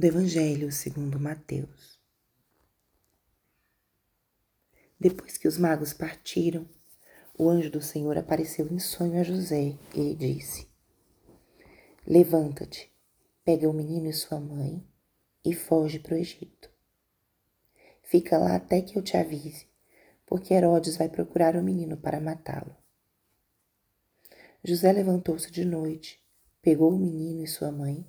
do Evangelho segundo Mateus. Depois que os magos partiram, o anjo do Senhor apareceu em sonho a José e lhe disse: Levanta-te, pega o menino e sua mãe e foge para o Egito. Fica lá até que eu te avise, porque Herodes vai procurar o menino para matá-lo. José levantou-se de noite, pegou o menino e sua mãe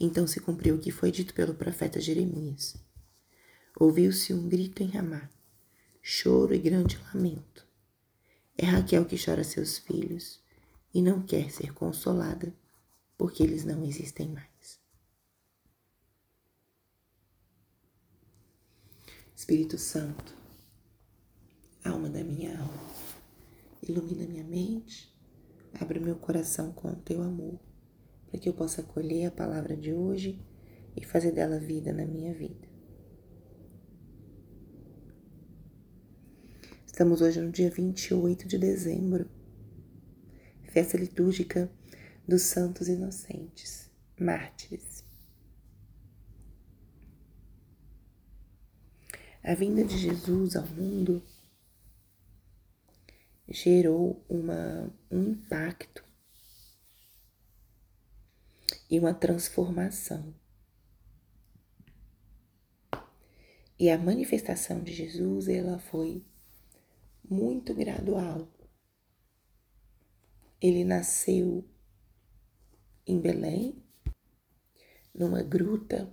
Então se cumpriu o que foi dito pelo profeta Jeremias. Ouviu-se um grito em Ramá, choro e grande lamento. É Raquel que chora seus filhos e não quer ser consolada, porque eles não existem mais. Espírito Santo, alma da minha alma, ilumina minha mente, abre meu coração com o teu amor para que eu possa acolher a palavra de hoje e fazer dela vida na minha vida. Estamos hoje no dia 28 de dezembro, festa litúrgica dos Santos Inocentes, mártires. A vinda de Jesus ao mundo gerou uma, um impacto e uma transformação. E a manifestação de Jesus, ela foi muito gradual. Ele nasceu em Belém, numa gruta,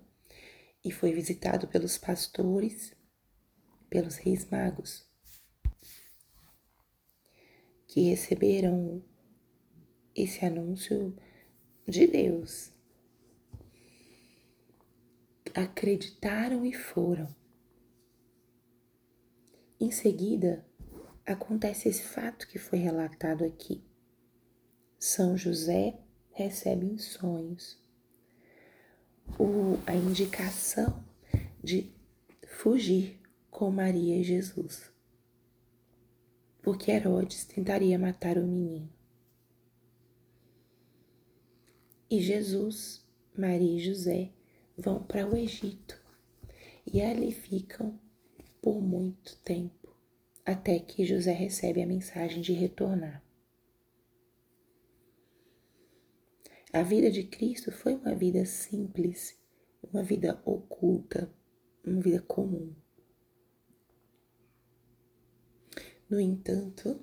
e foi visitado pelos pastores, pelos reis magos, que receberam esse anúncio de Deus. Acreditaram e foram. Em seguida, acontece esse fato que foi relatado aqui. São José recebe em sonhos o, a indicação de fugir com Maria e Jesus, porque Herodes tentaria matar o menino. E Jesus, Maria e José vão para o Egito e ali ficam por muito tempo, até que José recebe a mensagem de retornar. A vida de Cristo foi uma vida simples, uma vida oculta, uma vida comum. No entanto,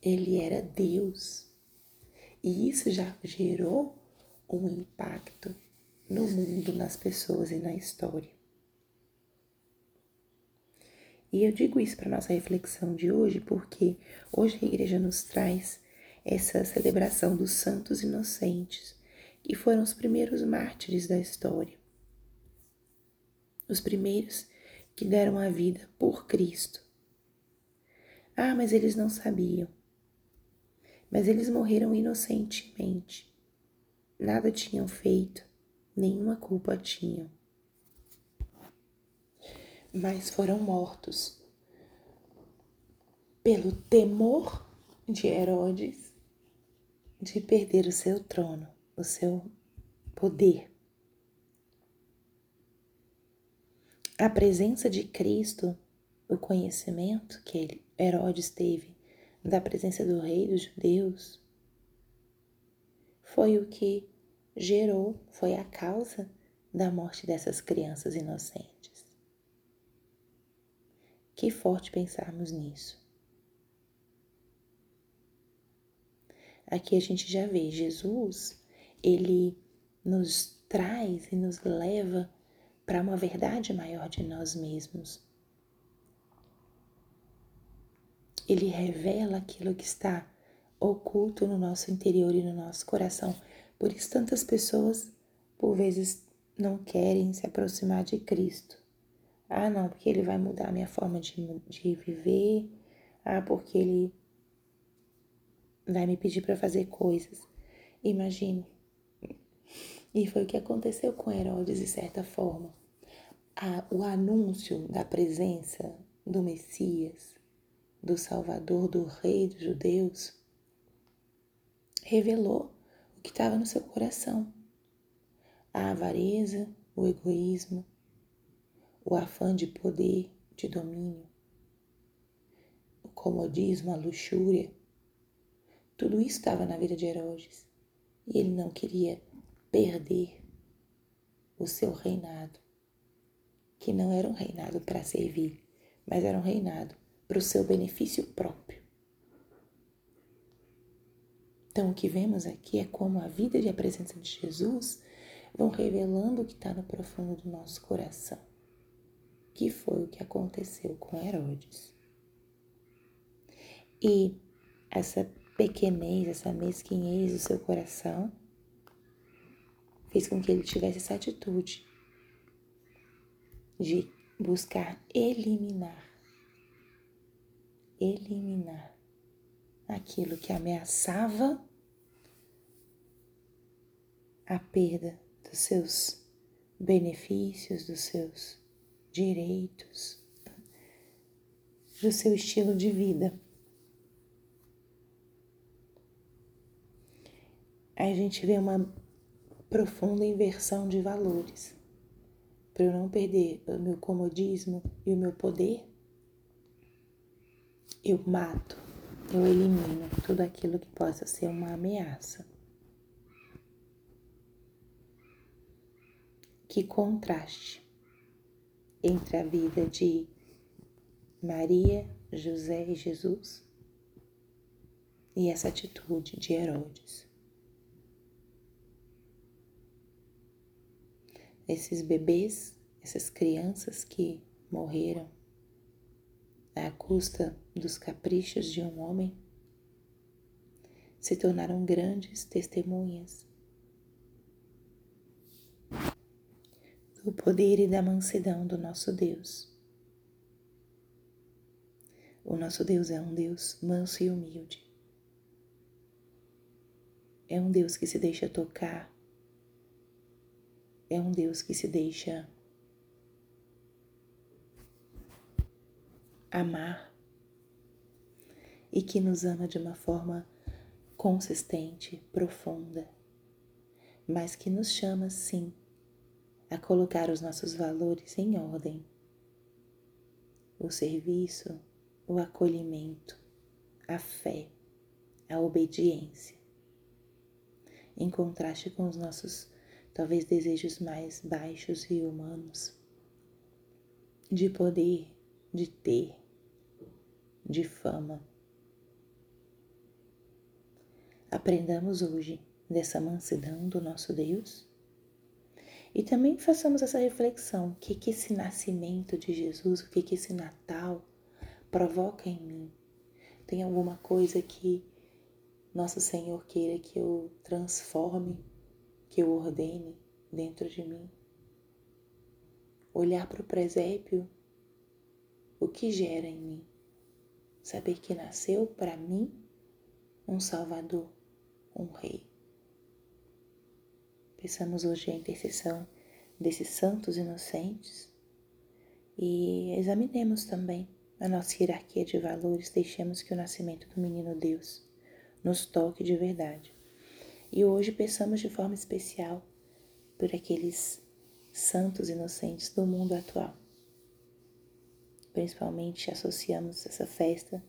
ele era Deus. E isso já gerou um impacto no mundo, nas pessoas e na história. E eu digo isso para nossa reflexão de hoje porque hoje a igreja nos traz essa celebração dos santos inocentes, que foram os primeiros mártires da história. Os primeiros que deram a vida por Cristo. Ah, mas eles não sabiam. Mas eles morreram inocentemente nada tinham feito, nenhuma culpa tinham. Mas foram mortos pelo temor de Herodes de perder o seu trono, o seu poder. A presença de Cristo, o conhecimento que Herodes teve da presença do rei dos judeus, foi o que gerou, foi a causa da morte dessas crianças inocentes. Que forte pensarmos nisso. Aqui a gente já vê Jesus, ele nos traz e nos leva para uma verdade maior de nós mesmos. Ele revela aquilo que está oculto no nosso interior e no nosso coração. Por isso tantas pessoas por vezes não querem se aproximar de Cristo. Ah, não, porque ele vai mudar a minha forma de, de viver. Ah, porque ele vai me pedir para fazer coisas. Imagine. E foi o que aconteceu com Herodes, de certa forma. O anúncio da presença do Messias, do Salvador, do Rei dos Judeus, revelou o que estava no seu coração. A avareza, o egoísmo, o afã de poder, de domínio, o comodismo, a luxúria, tudo isso estava na vida de Herodes e ele não queria perder o seu reinado, que não era um reinado para servir, mas era um reinado para o seu benefício próprio. Então, o que vemos aqui é como a vida e a presença de Jesus vão revelando o que está no profundo do nosso coração, que foi o que aconteceu com Herodes. E essa pequenez, essa mesquinhez do seu coração, fez com que ele tivesse essa atitude de buscar eliminar, eliminar aquilo que ameaçava a perda dos seus benefícios, dos seus direitos, do seu estilo de vida. A gente vê uma profunda inversão de valores. Para eu não perder o meu comodismo e o meu poder, eu mato, eu elimino tudo aquilo que possa ser uma ameaça. Que contraste entre a vida de Maria, José e Jesus e essa atitude de Herodes. esses bebês, essas crianças que morreram à custa dos caprichos de um homem, se tornaram grandes testemunhas do poder e da mansidão do nosso Deus. O nosso Deus é um Deus manso e humilde. É um Deus que se deixa tocar é um Deus que se deixa amar e que nos ama de uma forma consistente, profunda, mas que nos chama sim a colocar os nossos valores em ordem. O serviço, o acolhimento, a fé, a obediência, em contraste com os nossos talvez desejos mais baixos e humanos, de poder, de ter, de fama. Aprendamos hoje dessa mansidão do nosso Deus e também façamos essa reflexão: o que, que esse nascimento de Jesus, o que, que esse Natal provoca em mim? Tem alguma coisa que nosso Senhor queira que eu transforme que eu ordene dentro de mim. Olhar para o presépio, o que gera em mim. Saber que nasceu para mim um Salvador, um Rei. Pensamos hoje a intercessão desses santos inocentes e examinemos também a nossa hierarquia de valores, deixemos que o nascimento do menino Deus nos toque de verdade. E hoje pensamos de forma especial por aqueles santos inocentes do mundo atual. Principalmente associamos essa festa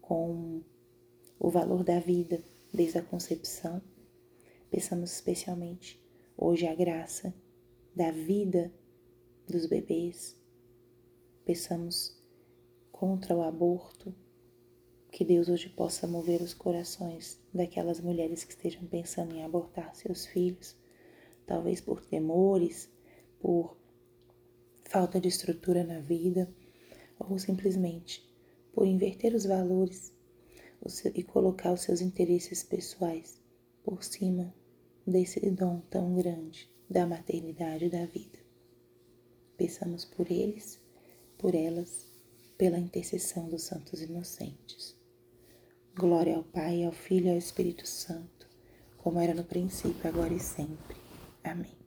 com o valor da vida desde a concepção. Pensamos especialmente hoje a graça da vida dos bebês. Pensamos contra o aborto, que Deus hoje possa mover os corações daquelas mulheres que estejam pensando em abortar seus filhos, talvez por temores, por falta de estrutura na vida, ou simplesmente por inverter os valores e colocar os seus interesses pessoais por cima desse dom tão grande da maternidade e da vida. Peçamos por eles, por elas, pela intercessão dos santos inocentes. Glória ao Pai, ao Filho e ao Espírito Santo, como era no princípio, agora e sempre. Amém.